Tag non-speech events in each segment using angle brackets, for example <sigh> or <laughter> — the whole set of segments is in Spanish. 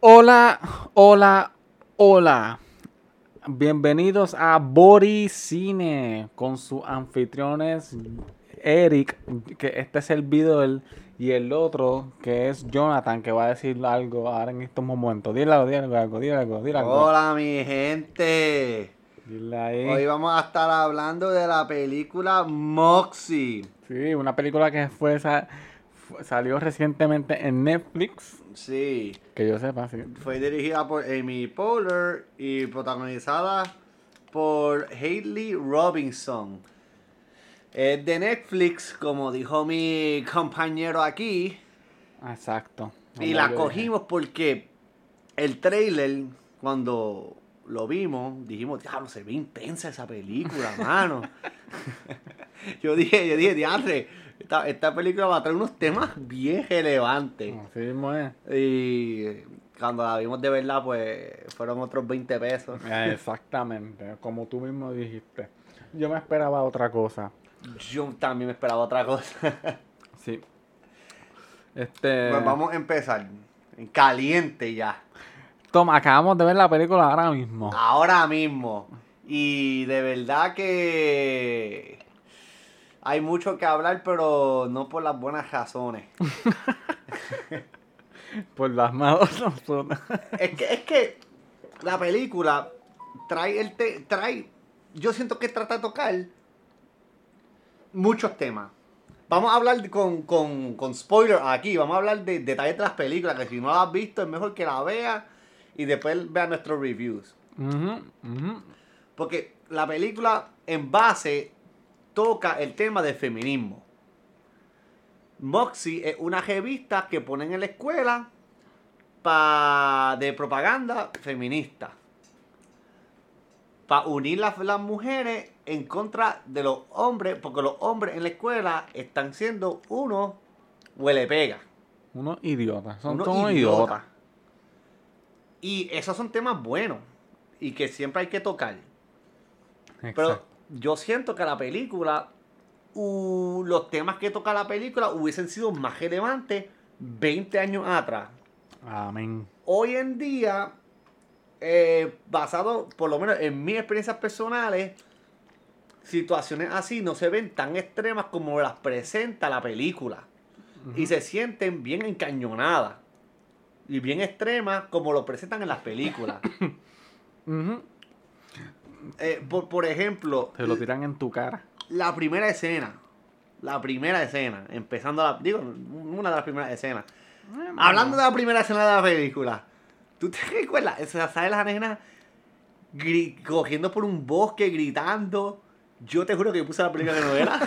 Hola, hola, hola. Bienvenidos a Bori Cine con sus anfitriones Eric, que este es el video y el otro que es Jonathan, que va a decir algo ahora en estos momentos. Dile algo, dile algo, dile algo, dile algo. Hola mi gente. Dile ahí. Hoy vamos a estar hablando de la película Moxie. Sí, una película que fue, sa- fu- salió recientemente en Netflix, Sí, que yo sepa, sí. fue dirigida por Amy Poehler y protagonizada por Hailey Robinson. Es de Netflix, como dijo mi compañero aquí, Exacto. y la cogimos porque el trailer, cuando lo vimos, dijimos, diablo, se ve intensa esa película, mano. <laughs> yo dije, yo dije, diantre, esta, esta película va a traer unos temas bien relevantes. Así mismo es. Y cuando la vimos de verdad, pues fueron otros 20 pesos. Eh, Exactamente, como tú mismo dijiste. Yo me esperaba otra cosa. Yo también me esperaba otra cosa. <laughs> Sí. Este. pues vamos a empezar. En caliente ya. Toma, acabamos de ver la película ahora mismo. Ahora mismo. Y de verdad que hay mucho que hablar, pero no por las buenas razones. <laughs> Por las no son. Es que, es que la película trae el te- trae. Yo siento que trata de tocar muchos temas. Vamos a hablar con, con, con spoiler aquí, vamos a hablar de detalles de las películas, que si no la has visto es mejor que la veas y después vea nuestros reviews. Porque la película en base toca el tema del feminismo. Moxie es una revista que ponen en la escuela pa- de propaganda feminista. Para unir las, las mujeres en contra de los hombres, porque los hombres en la escuela están siendo unos huele pega. Unos idiotas. Son Unos todos idiotas. idiotas. Y esos son temas buenos y que siempre hay que tocar. Pero Exacto. Yo siento que la película, uh, los temas que toca la película hubiesen sido más relevantes 20 años atrás. Amén. Hoy en día, eh, basado por lo menos en mis experiencias personales, situaciones así no se ven tan extremas como las presenta la película. Y se sienten bien encañonadas. Y bien extremas como lo presentan en las películas. <coughs> Eh, por, por ejemplo, Te lo tiran en tu cara. la primera escena. La primera escena. Empezando la. Digo, una de las primeras escenas. Hablando de la primera escena de la película. ¿Tú te recuerdas? O sea, ¿Sabes la nena gri- cogiendo por un bosque, gritando? Yo te juro que yo puse la película que no era.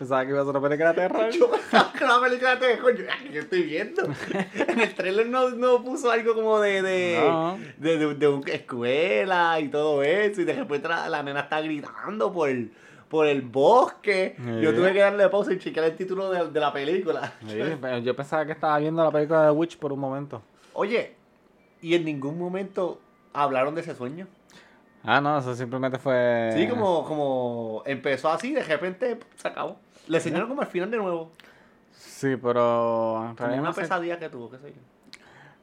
Pensaba que iba a ser una película de terror. yo pensaba que la película te dejó. Yo, "Ah, yo estoy viendo. <laughs> En el trailer no, no puso algo como de. de No. de, de, de una escuela y todo eso. Y de repente la, la nena está gritando por el, por el bosque. Yo tuve que darle pausa y chequear el título de, de la película. Sí, yo pensaba que estaba viendo la película de Witch por un momento. Oye, ¿y en ningún momento hablaron de ese sueño? Ah, no, eso simplemente fue. Sí, como, como empezó así, de repente se acabó. Le enseñaron como al final de nuevo. Sí, pero. en realidad una no sé. pesadilla que tuvo, qué sé yo.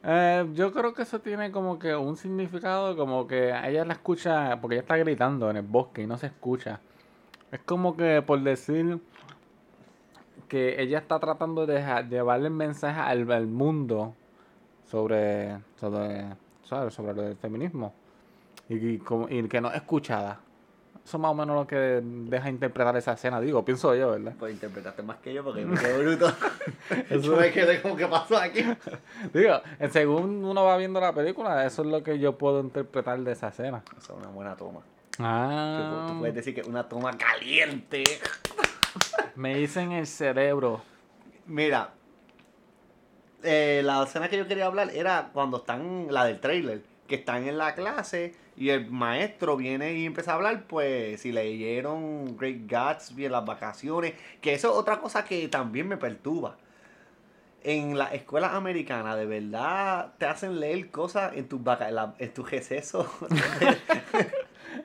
Eh, yo creo que eso tiene como que un significado, como que ella la escucha, porque ella está gritando en el bosque y no se escucha. Es como que por decir que ella está tratando de llevarle el mensaje al, al mundo sobre, sobre, ¿sabes? sobre lo del feminismo y, y como- y que no es escuchada. Eso es más o menos lo que deja interpretar esa escena, digo, pienso yo, ¿verdad? Pues interpretaste más que yo porque me quedé bruto. <laughs> Eso- me quedé como que pasó aquí. <laughs> Digo, según uno va viendo la película, eso es lo que yo puedo interpretar de esa escena. Esa es una buena toma. Ah, Tú, tú puedes decir que es una toma caliente. <laughs> me dicen el cerebro. Mira, eh, la escena que yo quería hablar era cuando están, la del trailer, que están en la clase y el maestro viene y empieza a hablar, pues si leyeron Great Gatsby en las vacaciones, que eso es otra cosa que también me perturba. En la escuela americana, de verdad, te hacen leer cosas en tus vaca en, tus recesos. <laughs>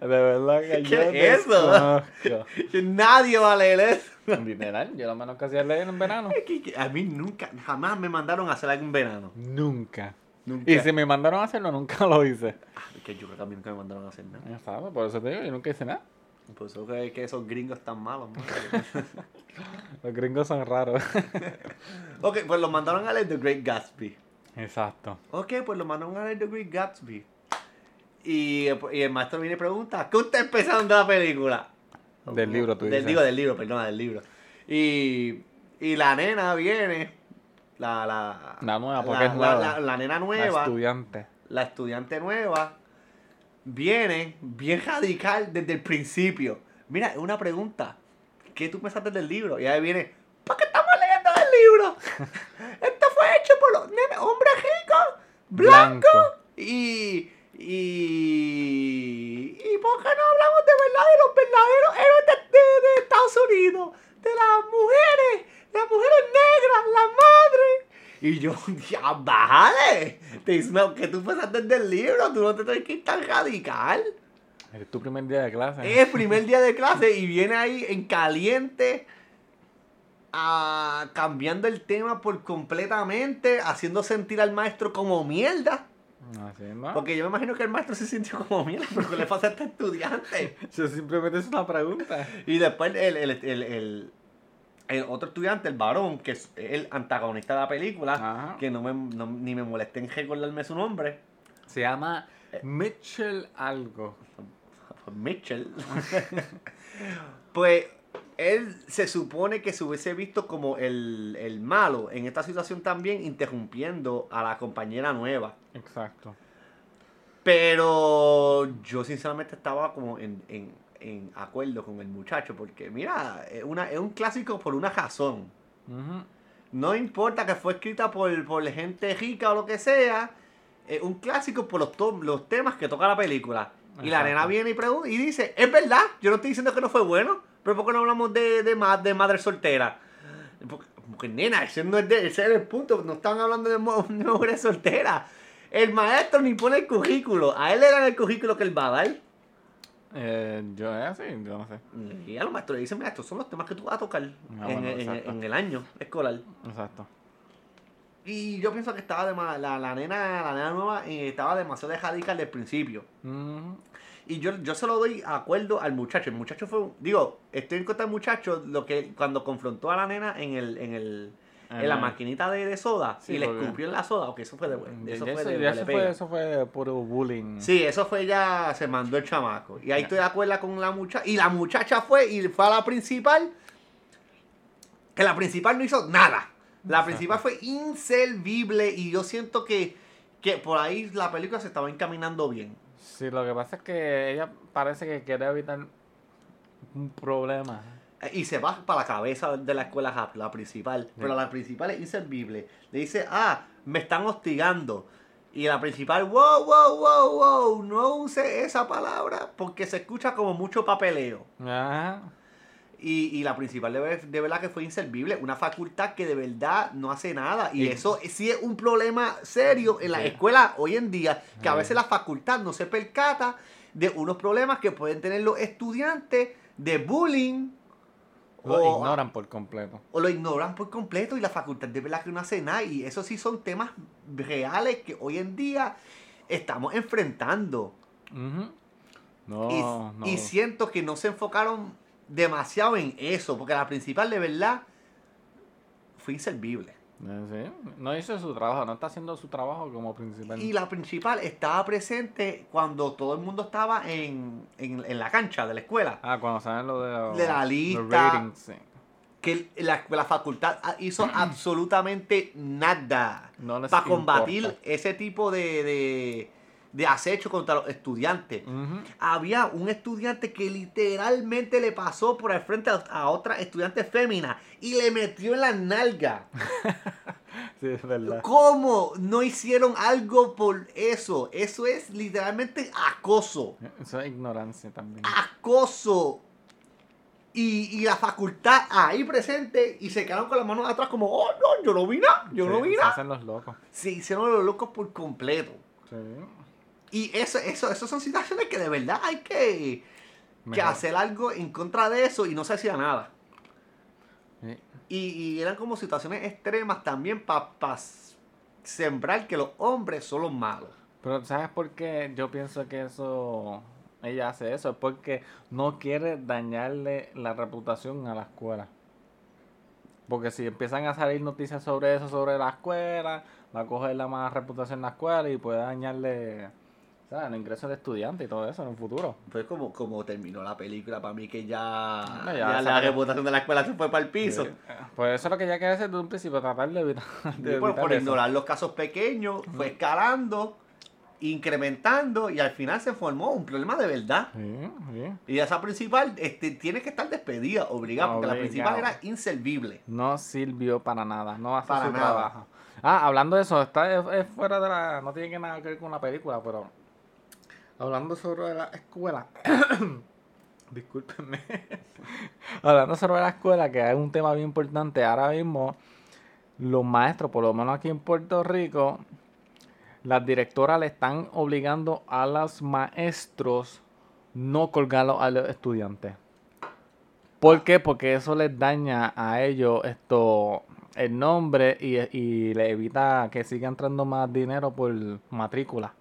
De verdad que ¿Qué yo es eso? desconozco. Nadie va a leer eso. Literal, yo lo menos que hacía leer en verano. Que- que A mí nunca, jamás me mandaron a hacer algo en verano. Nunca. Nunca. Y si me mandaron a hacerlo, nunca lo hice. Que yo creo que a mí nunca me mandaron a hacer nada. Ya sabes, por eso te digo, yo nunca hice nada. Por eso que, que esos gringos están malos. <laughs> Los gringos son raros. <laughs> ok, pues los mandaron a leer The Great Gatsby. Exacto. Ok, pues lo mandaron a leer The Great Gatsby. Y, y el maestro viene y pregunta, ¿qué ustedes pensaron de la película? Del libro, tú Del dices. digo, del libro, perdona, del libro. Y, y la nena viene, la, la, La nueva, porque la, es nueva. la- la- la nena La nueva, estudiante. la estudiante nueva, viene bien radical desde el principio. Mira, una pregunta. ¿Qué tú pensaste del libro? Y ahí viene, ¿por qué estamos leyendo el libro? <laughs> Esto fue hecho por los nenes, hombres ricos, blancos. Blanco. Y, y, y ¿por qué no hablamos de verdad de los verdaderos héroes de, de- de Estados Unidos? De las mujeres, las mujeres negras, la madre. Y yo, <laughs> ya, bájale. Te dice, ¿qué tú pensaste del libro? Tú no te tienes que ir tan radical. Es tu primer día de clase. Es el primer <laughs> día de clase y viene ahí en caliente, ah, cambiando el tema por completamente, haciendo sentir al maestro como mierda. Así, ¿no? Porque yo me imagino que el maestro se sintió como mierda porque le pasa a este estudiante. <laughs> Yo simplemente es una pregunta. Y después el, el, el, el- el otro estudiante, el varón, que es el antagonista de la película, Ajá. que no me, no- ni me molesté en recordarme su nombre, Se llama Mitchell algo. Mitchell, <laughs> <laughs> pues él se supone que se hubiese visto como el, el malo en esta situación también, interrumpiendo a la compañera nueva. Exacto. Pero yo sinceramente estaba como en, en- en acuerdo con el muchacho, porque mira, es, una, es un clásico por una razón. No importa que fue escrita por, por gente rica o lo que sea, es un clásico por los, to- los temas que toca la película. Y la nena viene y pregunta y dice, es verdad, yo no estoy diciendo que no fue bueno, pero ¿por qué no hablamos de, de, ma- de madre soltera? Porque, porque, nena, ese no es, de- ese es el punto, no están hablando de, de mujeres solteras. El maestro ni pone el currículo, a él le dan el currículo que él va a dar. Eh, yo es así, yo no sé. Y a los maestros le dicen, mira, estos son los temas que tú vas a tocar Ah, en, bueno, en- el año escolar. Exacto. Y yo pienso que estaba de la, la nena, la nena nueva eh, estaba demasiado radical del principio. Ujú. Y yo, yo se lo doy acuerdo al muchacho. El muchacho fue, digo, estoy en contra del muchacho lo que cuando confrontó a la nena en el, en el, en la maquinita de, de soda Sí, y le escupió en la soda, ok, eso fue de Ya- eso fue eso- de eso fue, eso fue puro bullying. Sí, eso fue ya, se mandó el chamaco. Y ahí estoy de acuerdo con la muchacha. Y la muchacha fue y fue a la principal. Que la principal no hizo nada. La principal fue inservible. Y yo siento que, que por ahí la película se estaba encaminando bien. Sí, lo que pasa es que ella parece que quiere evitar un problema. Y se va para la cabeza de la escuela rápido, la principal. Pero la principal es inservible. Le dice, ah, me están hostigando. Y la principal, wow, wow, wow, wow, no use esa palabra porque se escucha como mucho papeleo. Ajá. Y, y la principal de, ver- de verdad que fue inservible, una facultad que de verdad no hace nada. Y eso sí es un problema serio en la Sí. escuela hoy en día, que a veces la facultad no se percata de unos problemas que pueden tener los estudiantes de bullying. Lo o, ignoran por completo. o lo ignoran por completo y la facultad de verdad que no hace nada. Y eso sí son temas reales que hoy en día estamos enfrentando. No, y, no. y siento que no se enfocaron demasiado en eso, porque la principal de verdad fue inservible. Eh, sí, No hizo su trabajo, no está haciendo su trabajo como principal. Y la principal estaba presente cuando todo el mundo estaba en, en, en la cancha de la escuela. Ah, cuando saben lo de, los- De la lista. ratings, sí. Que la, la facultad hizo <clears throat> absolutamente nada No para combatir importa. ese tipo de, de, de acecho contra los estudiantes. Había un estudiante que literalmente le pasó por el frente a, a otra estudiante fémina y le metió en la nalga. <laughs> Sí, es verdad. ¿Cómo no hicieron algo por eso? Eso es literalmente acoso. Eso es ignorancia también. Acoso. Y, y la facultad ahí presente y se quedaron con las manos atrás como, oh, no, yo no vi nada, yo no vi se nada. hacen los locos. Se hicieron los locos por completo. Sí. Y eso, eso, eso son situaciones que de verdad hay que, que hacer algo en contra de eso y no se hacía nada. Sí. Y, y eran como situaciones extremas también para sembrar que los hombres son los malos. Pero ¿sabes por qué yo pienso que eso ella hace eso? Es porque no quiere dañarle la reputación a la escuela. Porque si empiezan a salir noticias sobre eso, sobre la escuela, va a coger la mala reputación en la escuela y puede dañarle el ingreso de estudiante y todo eso en un futuro. Pues como, como terminó la película, para mí que ya, No, ya ya la reputación de la escuela se fue para el piso. Pues eso es lo que ella quiere hacer desde un principio, tratar de evitar, <laughs> de por, evitar por eso. ignorar los casos pequeños, fue escalando, incrementando y al final se formó un problema de verdad. Sí, sí. Y esa principal este, tiene que estar despedida, obligada, porque la principal era inservible. No sirvió para nada, no hace Para su nada. trabajo. Ah, hablando de eso, está es, es fuera de la. No tiene que nada que ver con la película, pero. Hablando sobre la escuela. <coughs> Discúlpenme. <laughs> hablando sobre la escuela, que es un tema bien importante. Ahora mismo, los maestros, por lo menos aquí en Puerto Rico, las directoras le están obligando a los maestros no colgarlos a los estudiantes. ¿Por qué? Porque eso les daña a ellos esto el nombre y, y le evita que siga entrando más dinero por matrícula.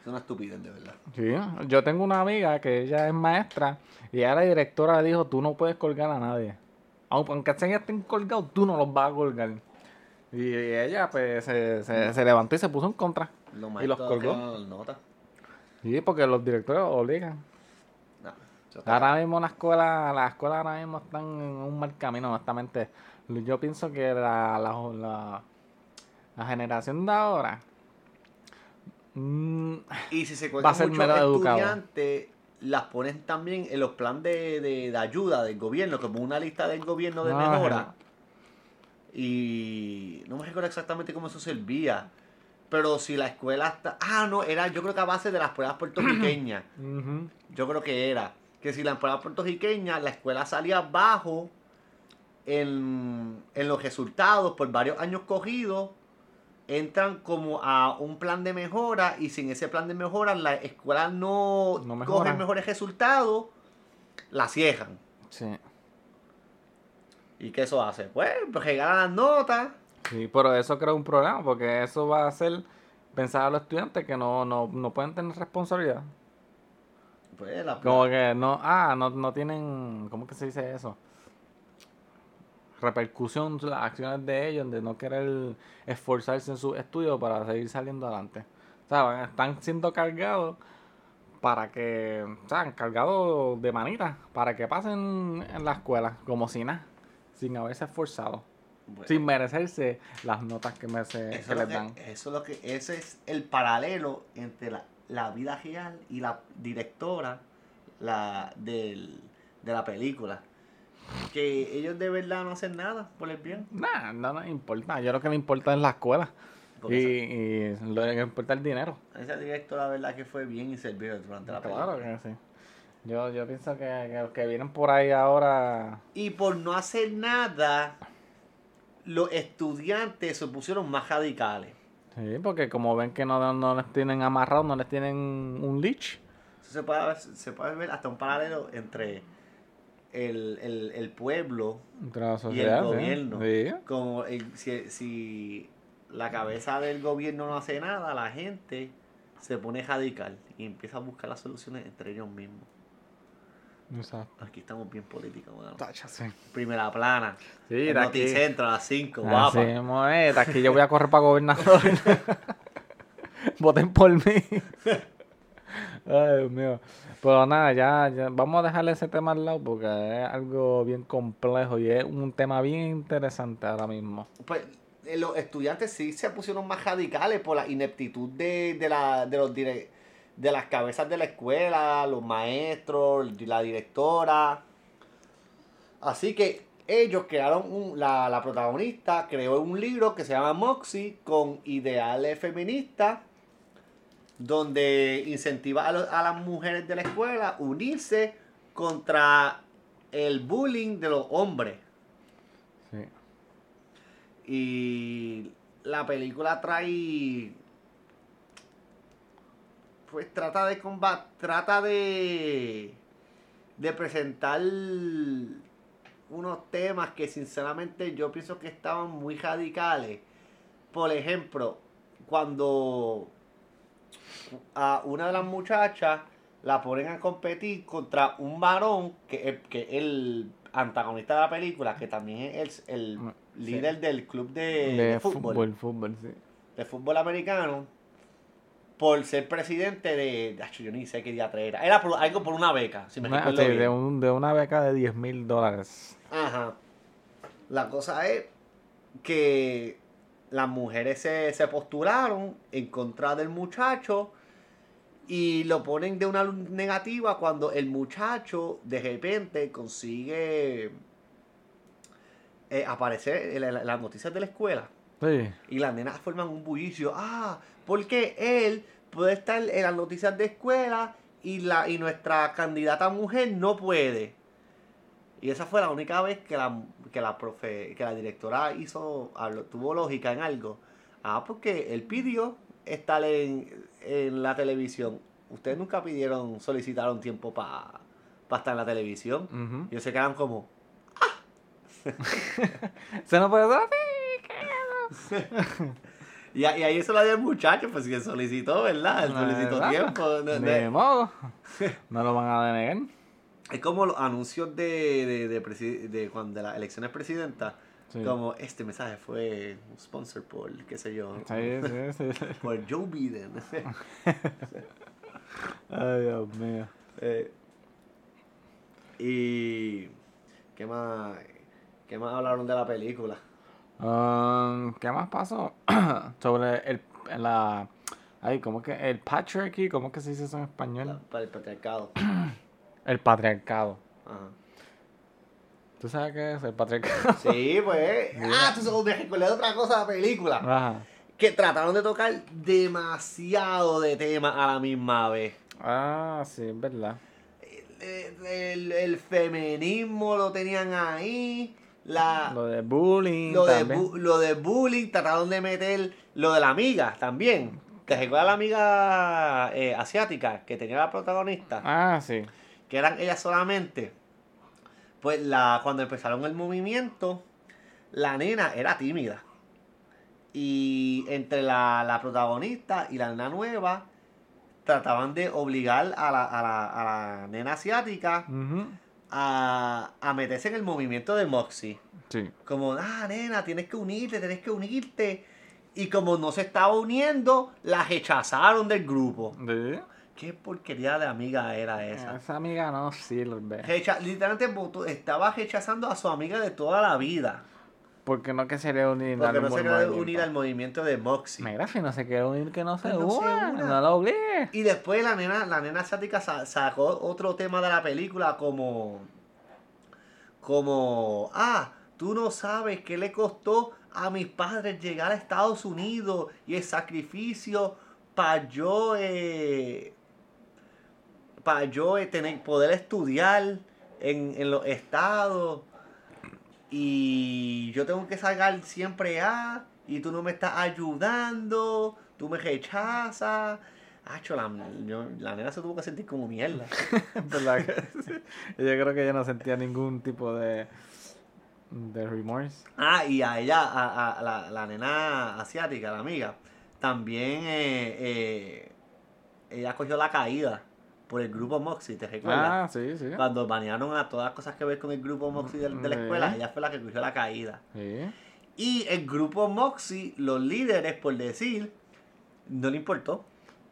Es una estupidez, de verdad. Sí, yo tengo una amiga que ella es maestra y ella la directora le dijo, tú no puedes colgar a nadie. Aunque ya estén colgados, tú no los vas a colgar. Y ella pues se, se, se levantó y se puso en contra. Y los colgó. nota. Sí, porque los directores obligan. Ahora mismo la escuela, las escuelas ahora mismo están en un mal camino, honestamente. Yo pienso que la, la, la, la generación de ahora mm, Y si se Va a muchos estudiantes, las ponen también en los planes de, de- de ayuda del gobierno, como una lista del gobierno de No, mejora. Y no me recuerdo exactamente cómo eso servía. Pero si la escuela está... Ah, no, era yo creo que a base de las pruebas puertorriqueñas. <clears throat> Yo creo que era. Que si la prueba puertorriqueña, la escuela salía bajo en, en los resultados por varios años cogidos, entran como a un plan de mejora y sin ese plan de mejora la escuela no, No coge mejores resultados, la cierran. Sí. ¿Y qué eso hace? Pues, pues regalan las notas. Sí, pero eso crea un problema porque eso va a hacer pensar a los estudiantes que no, no, no pueden tener responsabilidad. Pues la Como que no, ah, no, no tienen, ¿cómo que se dice eso? Repercusión las acciones de ellos, de no querer esforzarse en sus estudios para seguir saliendo adelante. O sea, están siendo cargados para que, o sea, cargados de manita, para que pasen en la escuela como si nada, sin haberse esforzado, Bueno, sin merecerse las notas que, merece- eso, que les que, dan. eso es lo que ese es el paralelo entre la, la vida real y la directora la del, de la película. Que ellos de verdad no hacen nada por el bien. Nah, no nos importa, yo lo que me importa es la escuela. Y, y lo que me importa es el dinero. esa directora, la verdad, que fue bien inservible durante la película. Claro que sí. Yo, yo pienso que, que los que vienen por ahí ahora. Y por no hacer nada, los estudiantes se pusieron más radicales. Sí, porque como ven que no, no les tienen amarrado, no les tienen un leash. Eso se puede, se puede ver hasta un paralelo entre el, el, el pueblo y el sí. gobierno. Sí. Como el- si, si la cabeza del gobierno no hace nada, la gente se pone radical y empieza a buscar las soluciones entre ellos mismos. Exacto. Aquí estamos bien políticos, mano. Sí. Primera plana. Sí, el. Noticentro a las 5, Así guapa. de aquí yo voy a correr para gobernador. <laughs> Voten por mí. <laughs> Ay, Dios mío. Pero nada, ya, vamos a dejarle ese tema al lado porque es algo bien complejo y es un tema bien interesante ahora mismo. Pues eh, los estudiantes sí se pusieron más radicales por la ineptitud de, de, la, de, los de las cabezas de la escuela, los maestros, la directora. Así que ellos crearon la, la protagonista creó un libro que se llama Moxie con ideales feministas donde incentiva a, las mujeres de la escuela unirse contra el bullying de los hombres. Sí. Y la película trae. Pues trata de combat Trata de. De presentar unos temas que sinceramente yo pienso que estaban muy radicales. por ejemplo, cuando a una de las muchachas la ponen a competir contra un varón que es que es el antagonista de la película, que también es el, el Mm, líder del club de, de, de fútbol, fútbol, fútbol, sí. de fútbol americano, por ser presidente de. Acho, yo ni sé qué día era. Era por- algo por una beca, si me Una- recuerdo sí, bien. de, un- de una beca de 10 mil dólares. Ajá. La cosa es que las mujeres se, se postularon en contra del muchacho y lo ponen de una luz negativa cuando el muchacho de repente consigue eh, aparecer en, la- en las noticias de la escuela Sí. y las nenas forman un bullicio. Ah, porque él puede estar en las noticias de escuela y, la, y nuestra candidata mujer no puede. Y esa fue la única vez que la, que la, profe, que la directora hizo, habló- tuvo lógica en algo. Ah, porque él pidió estar en, en la televisión. Ustedes nunca pidieron, solicitaron tiempo para estar en la televisión. Ujú. Y ellos se quedan como, <laughs> Se no puede dar <laughs> Y, ahí eso lo dio el muchacho, pues que solicitó, ¿verdad? Él solicitó ¿Verdad? tiempo. no- no- Ni modo. <laughs> No lo van a denegar. es como los anuncios de, de, de, de cuando de las elecciones presidentas. Sí. Como este mensaje fue sponsor por, qué sé yo, Sí, sí, <laughs> sí. por Joe Biden. <laughs> Ay, Dios mío. Eh, y. ¿Qué más? ¿Qué más hablaron de la película? Um, ¿Qué más pasó? <clears throat> Sobre el, la... Ay, ¿cómo que? El patriarchy, ¿cómo que se dice eso en español? La- el patriarcado. <clears throat> El patriarcado. Ajá. ¿Tú sabes qué es el patriarcado? Sí, pues. <laughs> ah, tú me recordé de otra cosa de la película. Ajá. que trataron de tocar demasiado de temas a la misma vez. Ah, sí, es verdad. El, el- el feminismo lo tenían ahí, la, Lo de bullying lo, de, bu- lo de bullying, trataron de meter lo de la amiga también. ¿Te recuerdas la amiga eh, asiática que tenía la protagonista? Ah, sí. que eran ellas solamente. Pues la, cuando empezaron el movimiento, la nena era tímida. Y entre la, la protagonista y la nena nueva, trataban de obligar a la, a la, a la nena asiática a, a meterse en el movimiento de Moxie. Sí. Como, ah, nena, tienes que unirte, tienes que unirte. Y como no se estaba uniendo, la rechazaron del grupo. ¿Sí? ¿Qué porquería de amiga era esa? Esa amiga no sirve. Recha- literalmente estaba rechazando a su amiga de toda la vida. Porque no que se quiere unir Porque al no se quiere movimiento. unir al movimiento de Moxie. Mira, si no se quiere unir, que no se Que no una. No lo obligue. Y después la nena, la nena asiática sa- sacó otro tema de la película como. Como. Ah, tú no sabes qué le costó a mis padres llegar a Estados Unidos y el sacrificio para yo. Para yo eh, tener, poder estudiar en, en los estados. Y yo tengo que sacar siempre A. Y tú no me estás ayudando. Tú me rechazas. La, yo- la nena se tuvo que sentir como mierda. <laughs> Yo creo que ella no sentía ningún tipo de, de remorse. Ah, y a ella, a, a la, la nena asiática, la amiga, también eh, eh, ella cogió la caída por el grupo Moxie, ¿te recuerdas? Ah, sí, sí. Cuando banearon a todas las cosas que ver con el grupo Moxie de, de la escuela, Sí. ella fue la que cogió la caída. Sí. Y el grupo Moxie, los líderes, por decir, no le importó.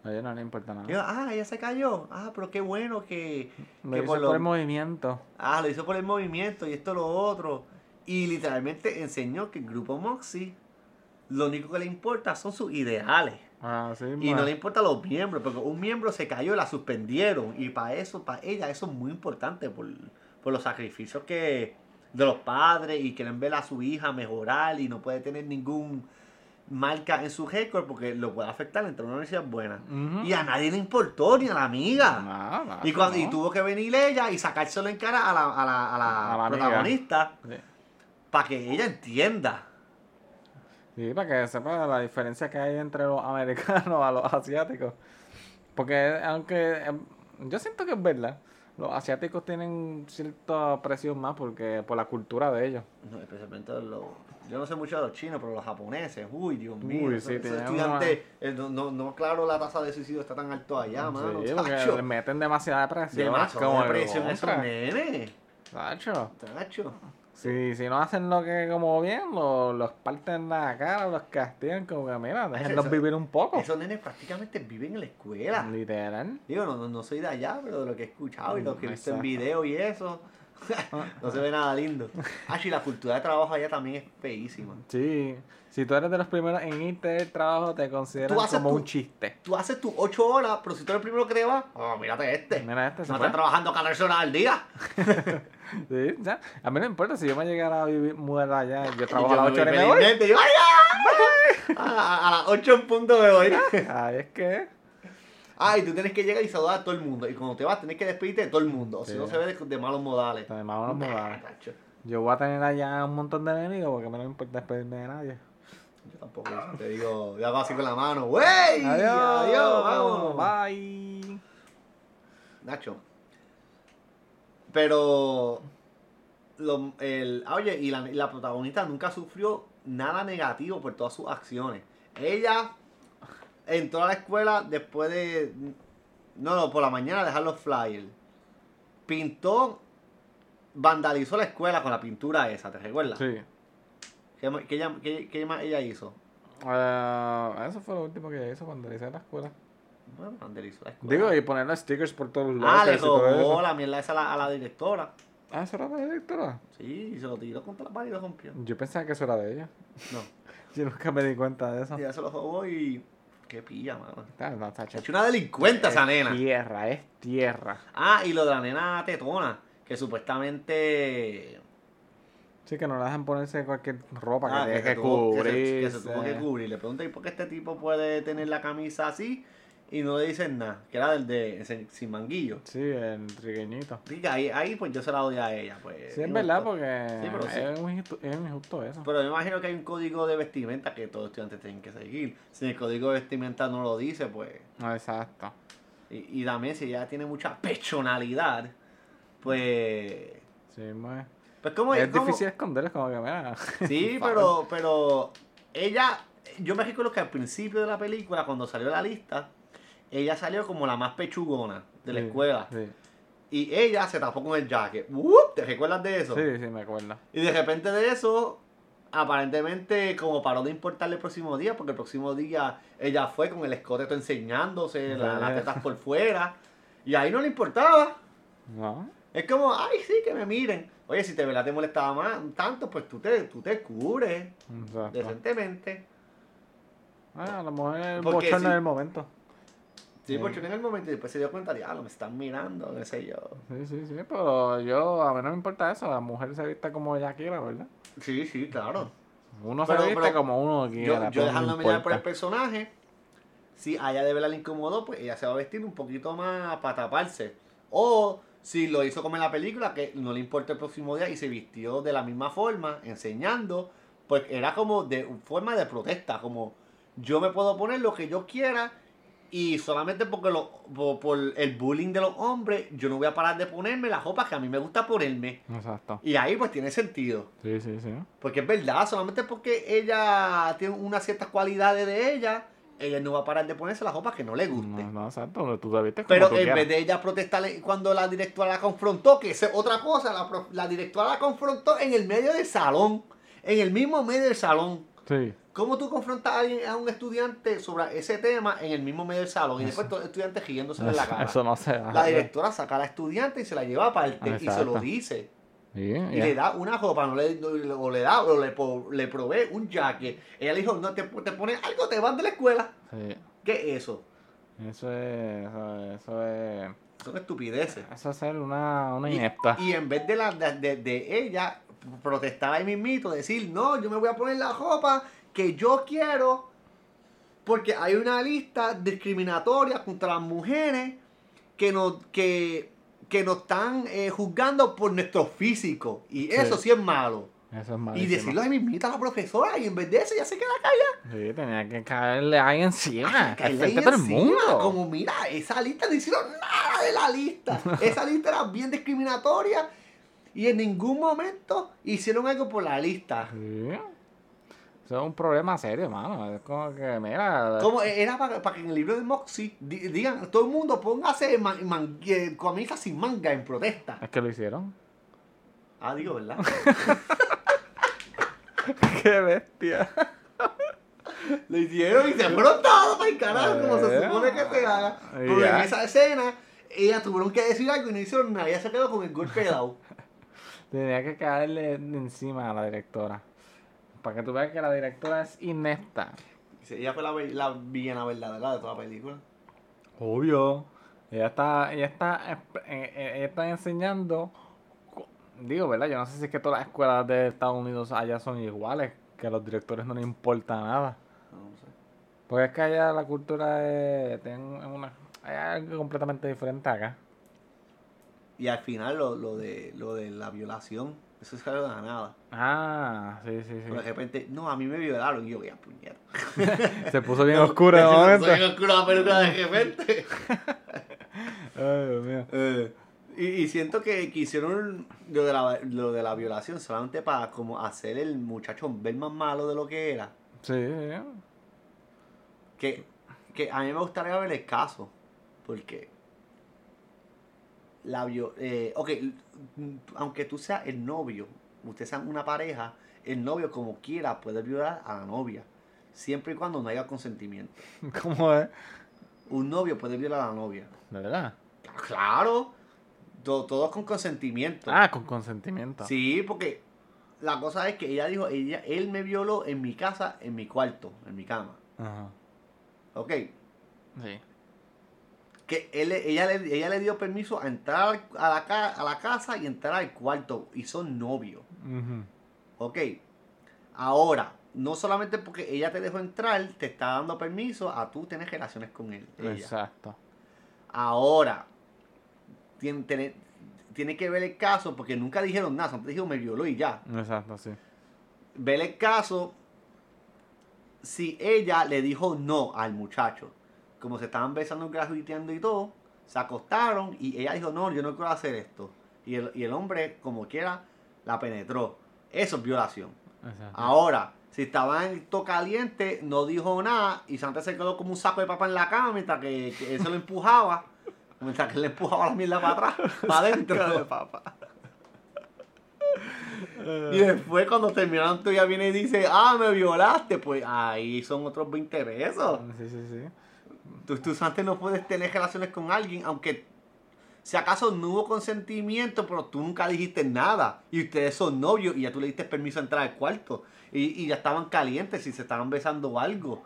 A ella no le importa nada. Ah, ella se cayó. Ah, pero qué bueno que, Lo que hizo por por, el movimiento. Ah, lo hizo por el movimiento y esto lo otro. Y literalmente enseñó que el grupo Moxie lo único que le importa son sus ideales. Ah, sí. Y no le importa los miembros, porque un miembro se cayó y la suspendieron. Y para eso, para ella, eso es muy importante por, por los sacrificios que de los padres y quieren ver a su hija mejorar y no puede tener ningún marca en su récord porque lo puede afectar entre una universidad buena. Y a nadie le importó, ni a la amiga. Y, cuando, y tuvo que venir ella y sacárselo en cara a la, a la, a la A protagonista Sí. para que ella entienda. Sí, para que sepa la diferencia que hay entre los americanos <laughs> a los asiáticos. Porque aunque em, yo siento que es verdad, los asiáticos tienen cierta presión más porque por la cultura de ellos. No, especialmente los. Yo no sé mucho de los chinos, pero los japoneses, uy, Dios mío. Uy, sí, esos tienen estudiantes, eh, no, no, no, claro, la tasa de suicidio está tan alto allá, mano. sí, porque le meten demasiada presión. Demasiado como de el presión a esos nenes. Tacho. Tacho. Si, si no hacen lo que como bien, lo- los parten la cara, los castigan como que mira, déjenlos eso- vivir un poco. Esos nenes prácticamente viven en la escuela. Literal. Digo, no, no, no soy de allá, pero de lo que he escuchado y lo que he visto en video y eso, <laughs> no se ve nada lindo. Ah, y la cultura de trabajo allá también es feísima. Sí. Si tú eres de los primeros en irte del trabajo, te consideran como tu- un chiste. Tú haces tus ocho horas, pero si tú eres el primero que te vas, oh, mírate este. Mira este, no fue. estás trabajando 14 horas al día. <laughs> Sí, ya. A mí no importa si yo me llegara a vivir, mudar allá, yo trabajo a las me 8 horas y me voy. felizmente, yo, ¡ay, ya! <laughs> A, a las 8 en punto me voy. Ay, es que. Ah, y tú tienes que llegar y saludar a todo el mundo. Y cuando te vas, tienes que despedirte de todo el mundo. O si Sí. no se ve de, de malos modales. Además, unos modales. Yo voy a tener allá un montón de enemigos porque mí no me importa despedirme de nadie. Yo tampoco. Te digo, yo hago así con la mano. ¡Wey! Adiós. Adiós, vamos. Bye. Nacho. Pero. Lo, el, ah, oye, y la, y la protagonista nunca sufrió nada negativo por todas sus acciones. Ella entró a la escuela después de. No, no, por la mañana dejar los flyers. Pintó. Vandalizó la escuela con la pintura esa, ¿te recuerdas? Sí. ¿Qué, qué ella- qué- qué más ella hizo? Eh, eso fue lo último que ella hizo hice la escuela. Bueno, vandalizó la escuela. Digo, y ponerle stickers por todos los ah, le robó la mierda esa a la, a la directora. Ah, ¿eso era de la directora? Sí, y se lo tiró contra la pared y lo rompió. Yo pensaba que eso era de ella. No. <laughs> Yo nunca me di cuenta de eso. Ya se lo robó y. Qué pilla, mano. Ah, no, está Es una delincuente esa nena. Tierra, es tierra. Ah, y lo de la nena tetona, que supuestamente. Sí, que no la dejan ponerse cualquier ropa ah, que que, tuvo- que cubrir. que se tuvo que cubrir. Le pregunté, ¿y por qué este tipo puede tener la camisa así? Y no le dicen nada, que era del de sin- manguillo. Sí, el trigueñito. Que ahí, ahí pues yo se la doy a ella. Pues, Sí, es verdad, porque Sí, pero sí. es, un injusto, es un injusto eso. Pero me imagino que hay un código de vestimenta que todos los estudiantes tienen que seguir. Si el código de vestimenta no lo dice, pues. No, exacto. Y, y también si ella tiene mucha personalidad, pues. Sí, pues, Pues como es difícil esconder, es como que, mira. <laughs> Sí, pero, pero ella, yo me recuerdo que al principio de la película, cuando salió la lista, ella salió como la más pechugona de la Sí, escuela. Sí, Y ella se tapó con el jacket. ¿Te recuerdas de eso? sí, sí, me acuerdo. Y de repente de eso, aparentemente como paró de importarle el próximo día, porque el próximo día ella fue con el escote enseñándose, la- las tetas por fuera. Y ahí no le importaba. No, Es como, ay, sí, que me miren. Oye, si te verdad te molestaba más tanto, pues tú te, tú te cubres exacto. decentemente. Ah, a lo mejor el bochorno si- en el momento. Sí, Sí. porque en el momento y después se dio cuenta, diablo, me están mirando, qué sé yo. Sí, sí, sí, pero yo, a mí no me importa eso, la mujer se viste como ella quiera, ¿verdad? Sí, sí, claro. Uno Pero- se viste pero como uno Yo, quiera. yo pero no dejándome llevar por el personaje, si a ella de verdad le incomodó, pues ella se va a vestir un poquito más para taparse. O si lo hizo como en la película, que no le importa el próximo día y se vistió de la misma forma, enseñando, pues era como de forma de protesta, como yo me puedo poner lo que yo quiera y solamente porque lo, por, por el bullying de los hombres, yo no voy a parar de ponerme las ropas que a mí me gusta ponerme. Exacto. Y ahí pues tiene sentido. Sí, sí, sí. Porque es verdad, solamente porque ella tiene unas ciertas cualidades de ella, ella no va a parar de ponerse las ropas que no le guste. No, no, exacto, tú como Pero tú en quieras. vez de ella protestarle cuando la directora la confrontó, que es otra cosa, la directora la confrontó en el medio del salón, en el mismo medio del salón. Sí. ¿Cómo tú confrontas a, alguien, a un estudiante sobre ese tema en el mismo medio del salón? Y después todos los estudiantes riéndose en la cara. eso no se La directora saca a la estudiante y se la lleva aparte y se lo dice. Y le da una ropa, no le, no- o le da, o le, po- le provee un jacket. Ella le dijo, no, te, te pones algo, te van de la escuela. Sí. ¿Qué es eso? Eso es, eso es, eso es, Son estupideces. eso es ser una, una Y- inepta. Y, en vez de, la, de, de- de ella protestar ahí mismito, decir, no, yo me voy a poner la ropa que yo quiero, porque hay una lista discriminatoria contra las mujeres que nos, que, que nos están eh, juzgando por nuestro físico. Y eso Sí. es malo. Eso es Y malísimo. decirlo de mismita a la profesora y en vez de eso ya se queda callada. Sí, tenía que caerle ahí encima. Caerle ahí todo el mundo. Como mira, esa lista no hicieron nada de la lista. <laughs> Esa lista era bien discriminatoria y en ningún momento hicieron algo por la lista. Eso es un problema serio, mano. Es como que, mira. Como era para, para que en el libro de Moxie di- digan, todo el mundo póngase man, man- eh, sin manga en protesta. Es que lo hicieron. Ah, digo, ¿verdad? <laughs> Qué bestia. Lo hicieron y se fueron todos para el carajo, como se Eh. supone que se haga. Pero en esa escena, ellas tuvieron que decir algo y no hicieron nada. Ella se quedó con el golpe dado. Tenía que caerle encima a la directora. Para que tú veas que la directora es inepta. Dice, Ella fue la, la villana verdadera de toda la película. Obvio. Ella está, ella está, eh, eh, ella está enseñando. Digo, ¿verdad? Yo no sé si es que todas las escuelas de Estados Unidos allá son iguales. Que a los directores no les importa nada. No sé. Porque es que allá la cultura es, tienen una, algo completamente diferente acá. Y al final lo, lo de lo de la violación, eso es algo de la nada. Ah, sí, sí, De sí. repente, no, a mí me violaron y yo, ya puñeta. <laughs> Se puso bien <laughs> oscura de momento. Soy oscura la película de repente. <laughs> Ay, Dios mío. Eh, y, y siento que, que hicieron lo de, la, lo de la violación solamente para como hacer el muchacho ver más malo de lo que era. Sí, sí. Que, que a mí me gustaría ver el caso. Porque la eh, ok, aunque tú seas el novio, ustedes sean una pareja, el novio como quiera puede violar a la novia. Siempre y cuando no haya consentimiento. <laughs> ¿Cómo es? Un novio puede violar a la novia. ¿De verdad? Claro. To- Todo, con consentimiento. Ah, con consentimiento. Sí, porque la cosa es que ella dijo, ella, él me violó en mi casa, en mi cuarto, en mi cama. Ajá. Ok. Sí. Que él, ella, le, ella le dio permiso a entrar a la, ca- a la casa y entrar al cuarto. Y son novios. Ujú. Ok. Ahora, no solamente porque ella te dejó entrar, te está dando permiso a tú tener relaciones con él. ella. Exacto. Ahora, tiene, tiene, tiene que ver el caso porque nunca dijeron nada. Siempre dijeron me violó y ya. Exacto, sí. ver el caso si ella le dijo no al muchacho. Como se estaban besando, grafiteando y todo, se acostaron y ella dijo, no, yo no quiero hacer esto. Y el, y el hombre, como quiera, la penetró. Eso es violación. Exacto. Ahora, si estaban en todo caliente, no dijo nada y Santa se quedó como un saco de papa en la cama mientras que, que él se lo empujaba. <laughs> Mientras que él le empujaba la mierda para atrás, <laughs> para adentro. <laughs> Y después cuando terminaron tú ya viene y dice, ah, me violaste, pues ahí son otros 20 pesos. Sí, sí, sí. Tú, tú antes no puedes tener relaciones con alguien, aunque si acaso no hubo consentimiento, pero tú nunca dijiste nada. Y ustedes son novios y ya tú le diste permiso a entrar al cuarto. Y, y ya estaban calientes y se estaban besando o algo.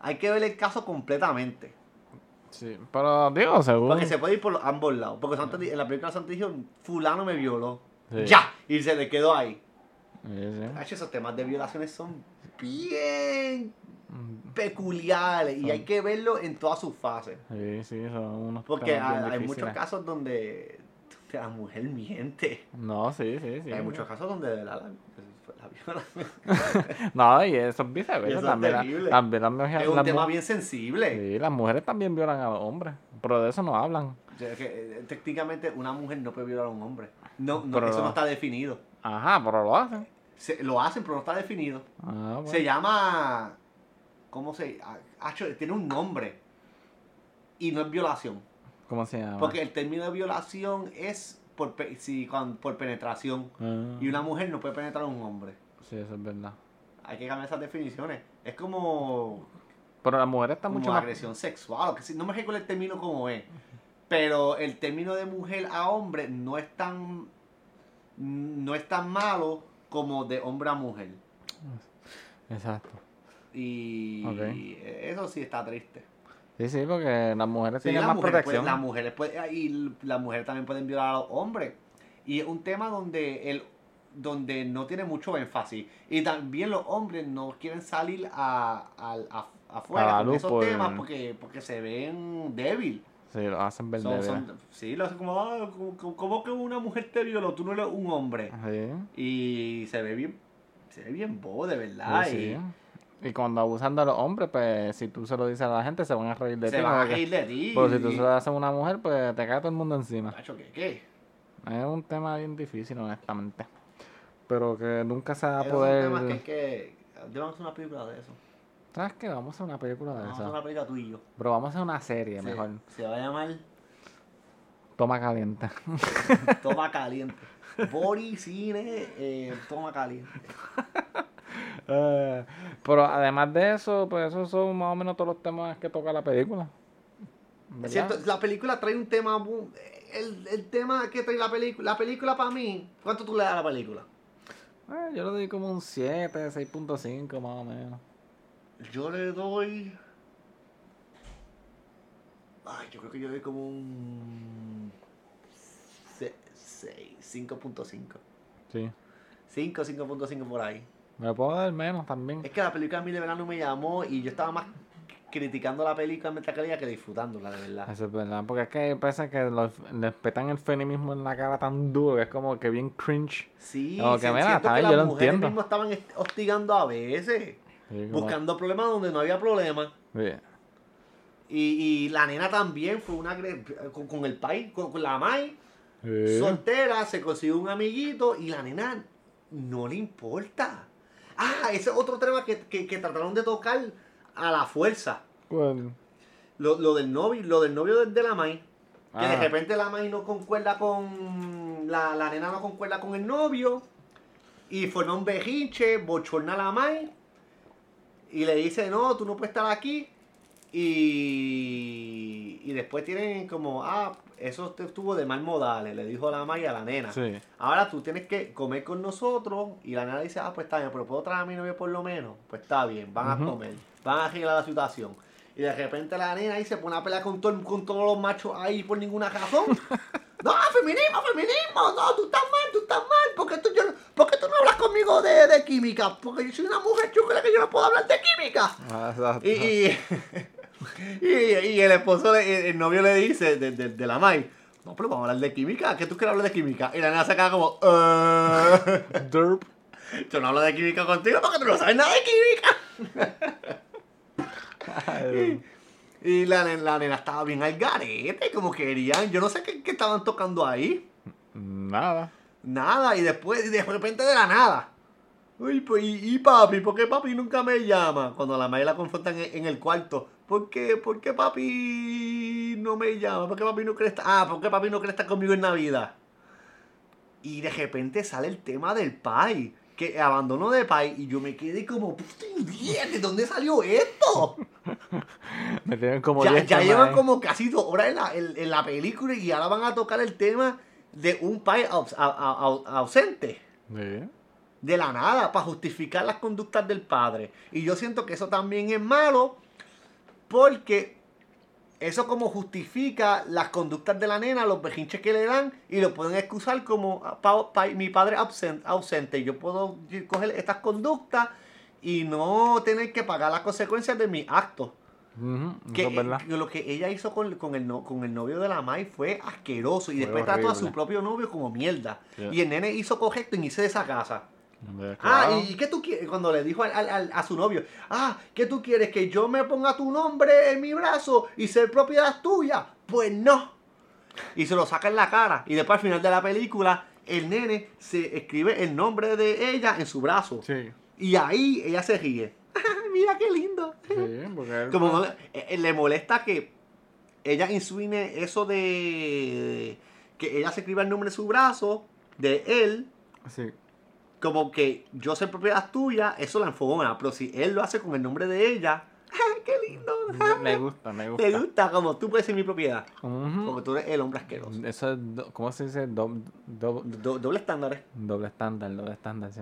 Hay que ver el caso completamente. Sí, pero digo, según. Porque se puede ir por ambos lados. Porque Santa di- en la película Santa dijo, fulano me violó. Sí. Ya. Y se le quedó ahí. Sí, sí. Ay, esos temas de violaciones son bien Peculiares y Son- hay que verlo en todas sus fases. Sí, sí, son unos Porque hay, muchos casos donde, la mujer miente. No, sí, sí, sí. hay muchos casos donde la, la viola. <laughs> No, y eso es viceversa. eso es También, la- también. Es un tema bien sensible. Sí, las mujeres también violan a los hombres. Pero de eso no hablan. Que, eh, técnicamente una mujer no puede violar a un hombre. No, no, Pero eso no. no está definido. Ajá, pero lo hacen. Se- lo hacen, pero no está definido. Ah, bueno. Se llama. ¿Cómo se.? ah, tiene un nombre. Y no es violación. ¿Cómo se llama? Porque el término de violación es por, pe- si, por penetración. Ah, Y una mujer no puede penetrar a un hombre. Sí, eso es verdad. Hay que cambiar esas definiciones. Es como, Pero las mujeres están como mucho más. agresión sexual. que si- no me recuerdo el término como es. Pero el término de mujer a hombre no es tan. No es tan malo como de hombre a mujer. Exacto. Y eso sí está triste. Sí, sí, porque las mujeres Sí, tienen las más mujeres, pueden- protección. las mujeres pueden- y las mujeres también pueden violar a los hombres. Y es un tema donde el donde no tiene mucho énfasis. Y también los hombres no quieren salir a, a- a- afuera con esos por- temas porque, porque se ven débil. Sí, lo hacen ver Son- sí, lo hacen como, ah, como, como que una mujer te violó, tú no eres un hombre. Sí. Y se ve bien, se ve bien bobo, de verdad. Sí, y. Y cuando abusan de los hombres, pues si tú se lo dices a la gente, se van a reír de se ti. van a reír de ti. Pero si tú se lo haces a una mujer, pues te cae todo el mundo encima. ¿qué, qué? Es un tema bien difícil, honestamente. Pero que nunca se va a Es un poder. tema que es que... Debemos hacer una película de eso. ¿Sabes qué? Vamos a hacer una película de Vamos a hacer eso. una película tú y yo. Pero vamos a hacer una serie Se- mejor. Se va a llamar Toma caliente. Toma Caliente. Bori, cine, eh, Toma Caliente. <laughs> Eh, pero además de eso, pues esos son más o menos todos los temas que toca la película. ¿Verdad? Cierto, la película trae un tema... El, el tema que trae la película... La película para mí... ¿Cuánto tú le das a la película? Eh, yo le doy como un 7, 6.5 más o menos. Yo le doy... Ay, yo creo que yo le doy como un... 6, 5.5. Sí. 5, 5.5 por ahí. Me lo puedo dar menos también. Es que la película a mí de verdad no me llamó y yo estaba más criticando la película mientras que leía que disfrutándola, de verdad. Eso es verdad, porque es que parece que los, les petan el feminismo en la cara tan duro que es como que bien cringe. Sí, Como que, mira, que las yo lo mujeres entiendo. mismas estaban est- hostigando a veces, Sí, como- buscando problemas donde no había problemas. Sí. Y, y la nena también fue una con, con el país, con, con la Mai, soltera, se consiguió un amiguito y la nena no le importa. Ah, ese es otro tema que, que- que trataron de tocar a la fuerza. Bueno, Lo, lo del novio, lo del novio de, de la Mai. Que de ah, repente la Mai no concuerda con. La, la nena no concuerda con el novio. Y forma un bejinche, bochorna a la. Y le dice, no, tú no puedes estar aquí. Y, y después tienen como, ah, eso te estuvo de mal modales, le dijo la Mai a la nena. Sí. Ahora tú tienes que comer con nosotros. Y la nena dice, ah, pues está bien, pero puedo traer a mi novio por lo menos. Pues está bien, van a comer, van a arreglar la situación. Y de repente la nena ahí se pone a pelear con, todo, con todos los machos ahí por ninguna razón. <laughs> No, feminismo, feminismo, no, tú estás mal, tú estás mal, porque tú, yo, no- ¿por qué tú no hablas conmigo de, de química? Porque yo soy una mujer chula que yo no puedo hablar de química. Ah. Y, y, <laughs> y, y el esposo, le- el, novio le dice de, de, de la Mai, no, pero vamos a hablar de química, ¿qué tú quieres hablar de química? Y la nena se queda como, "Eh, Derp. yo no hablo de química contigo porque tú no sabes nada de química. Y la, nen- la nena estaba bien al garete, como querían, yo no sé qué, qué estaban tocando ahí. Nada. Nada, y después, y de repente de la nada. Uy, pues, y, y papi, ¿por qué papi nunca me llama? Cuando la madre la confrontan en, en el cuarto. ¿Por qué, ¿Por qué papi no me llama? ¿Por qué papi no quiere estar? Ah, ¿por qué papi no quiere estar conmigo en Navidad? Y de repente sale el tema del pai. Que abandono de pai. Y yo me quedé como, puta idea, ¿de dónde salió esto? <laughs> Me tienen como ya 10 ya temas llevan ahí. como casi dos horas en la, en- en la película y ahora van a tocar el tema de un pai aus- a- a- au- ausente Sí. de la nada para justificar las conductas del padre. Y yo siento que eso también es malo porque eso como justifica las conductas de la nena, los bejinches que le dan y lo pueden excusar como "Ah, pa- pa- mi padre ausen- ausente. Yo puedo coger estas conductas y no tener que pagar las consecuencias de mis actos. Ujú, Que, eso es verdad. que lo que ella hizo con, con el, no- con el novio de la Mai fue asqueroso y después trató a su propio novio como mierda. Yeah. Y el nene hizo correcto en irse de esa casa. Ah. ¿y qué tú quieres? Cuando le dijo al- al- al- a su novio, ah, ¿qué tú quieres? ¿Que yo me ponga tu nombre en mi brazo y ser propiedad tuya? Pues no. Y se lo saca en la cara. Y después al final de la película, el nene se escribe el nombre de ella en su brazo. Sí. Y ahí ella se ríe. <laughs> Mira qué lindo. Sí, porque Como no le, eh, eh, le molesta que ella insuine eso de que ella se escriba el nombre en su brazo de él Sí. Como que yo soy propiedad tuya, eso la enfogona. Pero si él lo hace con el nombre de ella, <laughs> ¡ay, qué lindo! Me gusta, me gusta. Te gusta como tú puedes ser mi propiedad. Ujú. Porque tú eres el hombre asqueroso. Eso es, do- ¿cómo se dice? Do- do- Do- doble estándar. doble estándar, doble estándar, sí.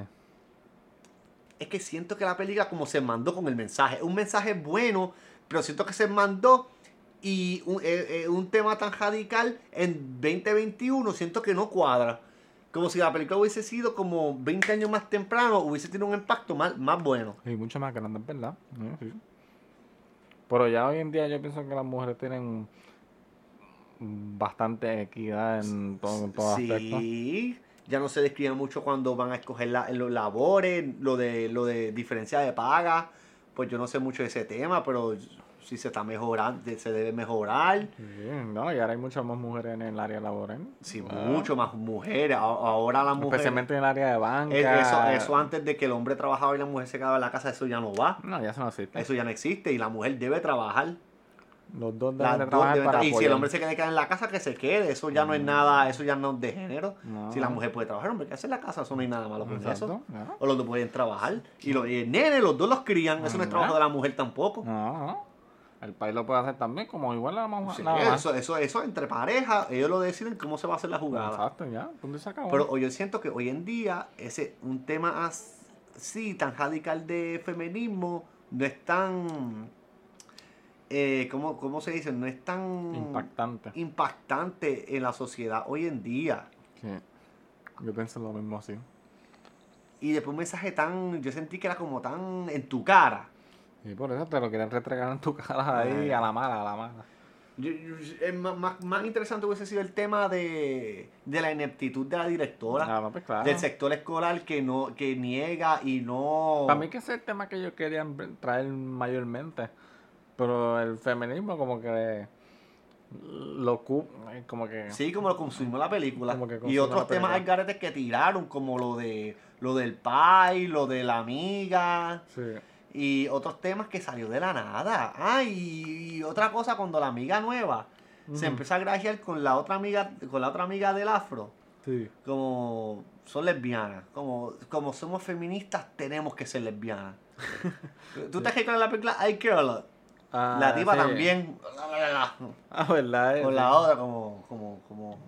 Es que siento que la película como se mandó con el mensaje. Un mensaje bueno, pero siento que se mandó y un, eh, eh, un tema tan radical en 2021 siento que no cuadra. Como si la película hubiese sido como 20 años más temprano, hubiese tenido un impacto más, más bueno. Y mucho más grande, es verdad. Sí, sí. Pero ya hoy en día yo pienso que las mujeres tienen bastante equidad en todo, en todo aspecto. Sí, ya no se describe mucho cuando van a escoger la- los labores, lo de, lo de diferencia de paga. Pues yo no sé mucho de ese tema, pero si se está mejorando, se debe mejorar. Sí, no, y ahora hay muchas más mujeres en el área laboral. Sí, Ah. mucho más mujeres. Ahora la mujer. Especialmente en el área de banca. Eh, Eso, eso antes de que el hombre trabajaba y la mujer se quedaba en la casa, eso ya no va. No, ya se no existe. Eso ya no existe y la mujer debe trabajar. Los dos Las deben de trabajar deben para tra- y si el hombre se quiere quedar en la casa, que se quede. Eso ya no es nada, eso ya no es de género. No. Si la mujer puede trabajar, hombre, que hace en la casa, eso no hay nada malo con Exacto, eso. no. O los dos pueden trabajar. Y, los, y el nene, los dos los crían. Eso no es Ah, trabajo de la mujer tampoco. No. El país lo puede hacer también, como igual la mamá. Sí, eso, eso, eso entre parejas, ellos lo deciden cómo se va a hacer la jugada. Exacto, ya. Y se acabó. Pero yo siento que hoy en día ese un tema así tan radical de feminismo no es tan eh, ¿cómo, cómo se dice? No es tan Impactante. impactante en la sociedad hoy en día. Sí. Yo pienso lo mismo así. Y después un mensaje tan, yo sentí que era como tan en tu cara. Y por eso te lo quieren retregar en tu <laughs> cara ahí a la mala, a la mala. Yo- yo- es más, más, interesante hubiese sido el tema de, de la ineptitud de la directora. Ah, no, pues claro. Del sector escolar que no que niega y no... Para mí que ese es el tema que ellos querían traer mayormente. Pero el feminismo como que lo eh, como que Sí, como lo consumió la película. Como que Y otros temas al garete que tiraron, como lo de lo del pai, lo de la amiga, sí. Y otros temas que salió de la nada. Ah, y, y otra cosa, cuando la amiga nueva se empezó a grajear con la otra amiga, con la otra amiga del afro, Sí. como son lesbianas, como, como somos feministas, tenemos que ser lesbianas. <laughs> ¿Tú te recuerdas la película I Care a Lot? Ah, la tipa sí. también. Ah, verdad. Con la otra, como, como, como,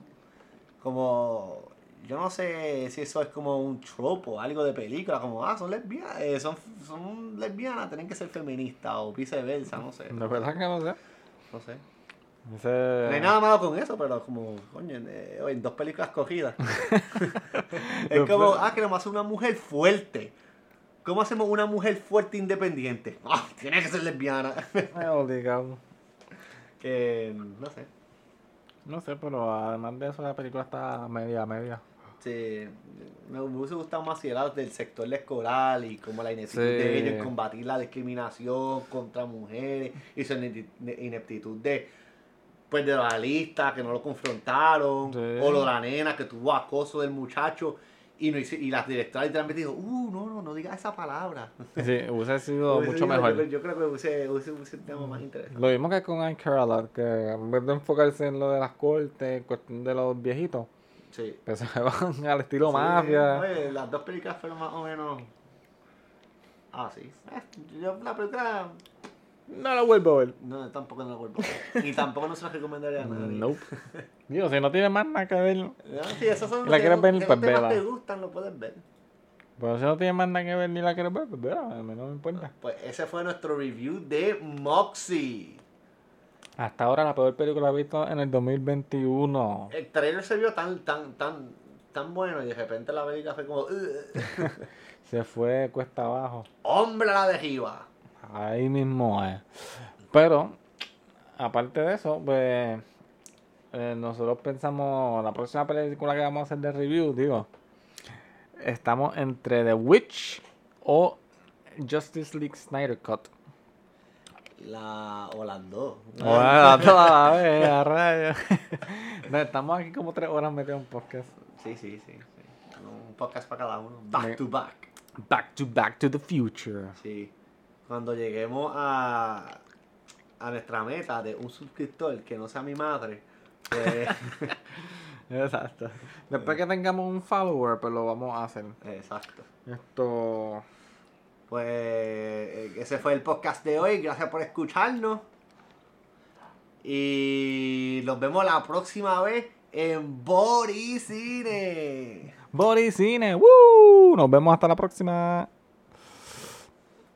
como, yo no sé si eso es como un trope o algo de película, como, ah, son lesbianas, eh, son, son lesbianas, tienen que ser feministas o viceversa, no sé. De verdad que no sé. No sé. Ese- No hay nada malo con eso, pero como, coño, eh, en dos películas cogidas. <laughs> es como, ah, queremos hacer una mujer fuerte. ¿Cómo hacemos una mujer fuerte independiente? <laughs> Ah, tiene que ser lesbiana. <laughs> Obligado. que, no sé. No sé, pero además de eso la película está media, media. Sí, me hubiese gustado más si era del sector escolar y como la ineptitud Sí. de ellos en combatir la discriminación contra mujeres y su inepti- ineptitud de pues de la lista que no lo confrontaron Sí. o lo de la nena que tuvo acoso del muchacho y no hice- y la directora literalmente dijo uh no no no digas esa palabra Sí, hubiese sido Hubiese <laughs> mucho mejor. yo, yo creo que hubiese, hubiese, hubiese un tema más interesante Lo mismo que con I Care a Lot, que en vez de enfocarse en lo de las cortes, cuestión de los viejitos, sí que se van <laughs> al estilo Sí, mafia. oye, las dos películas fueron más o menos ah sí Eh, yo la película No lo vuelvo a ver. No, tampoco no lo vuelvo. a ver. Y tampoco no se lo recomendaría a nadie. Nope. <laughs> Digo, si no tiene más nada que ver. No, sí, esos son ¿Y la quieres ver? Pues vela. te gustan, lo puedes ver. Pero si no tiene más nada que ver ni la quieres ver, pues vela, a mí no me importa. Pues ese fue nuestro review de Moxie. Hasta ahora la peor película que he visto en el 2021. El trailer se vio tan, tan, tan, tan bueno y de repente la película fue como... <laughs> Se fue cuesta abajo. ¡Hombre la de Jiva! Ahí mismo es. Pero, aparte de eso, pues eh, nosotros pensamos, la próxima película que vamos a hacer de review, digo, estamos entre The Witch o Justice League Snyder Cut. La Holando. Bueno, toda la <laughs> vez, a rayos. No, estamos aquí como tres horas metidos en podcast. Sí, sí, sí, sí. Un podcast para cada uno. Back Me- to back. Back to Back to the Future. Sí. Cuando lleguemos a, a nuestra meta de un suscriptor que no sea mi madre, pues... <laughs> Exacto. Después que tengamos un follower, pues lo vamos a hacer. exacto. Esto. Pues eh, ese fue el podcast de hoy. Gracias por escucharnos. Y nos vemos la próxima vez en Boricine. Body Cine. ¡Woo! Nos vemos hasta la próxima.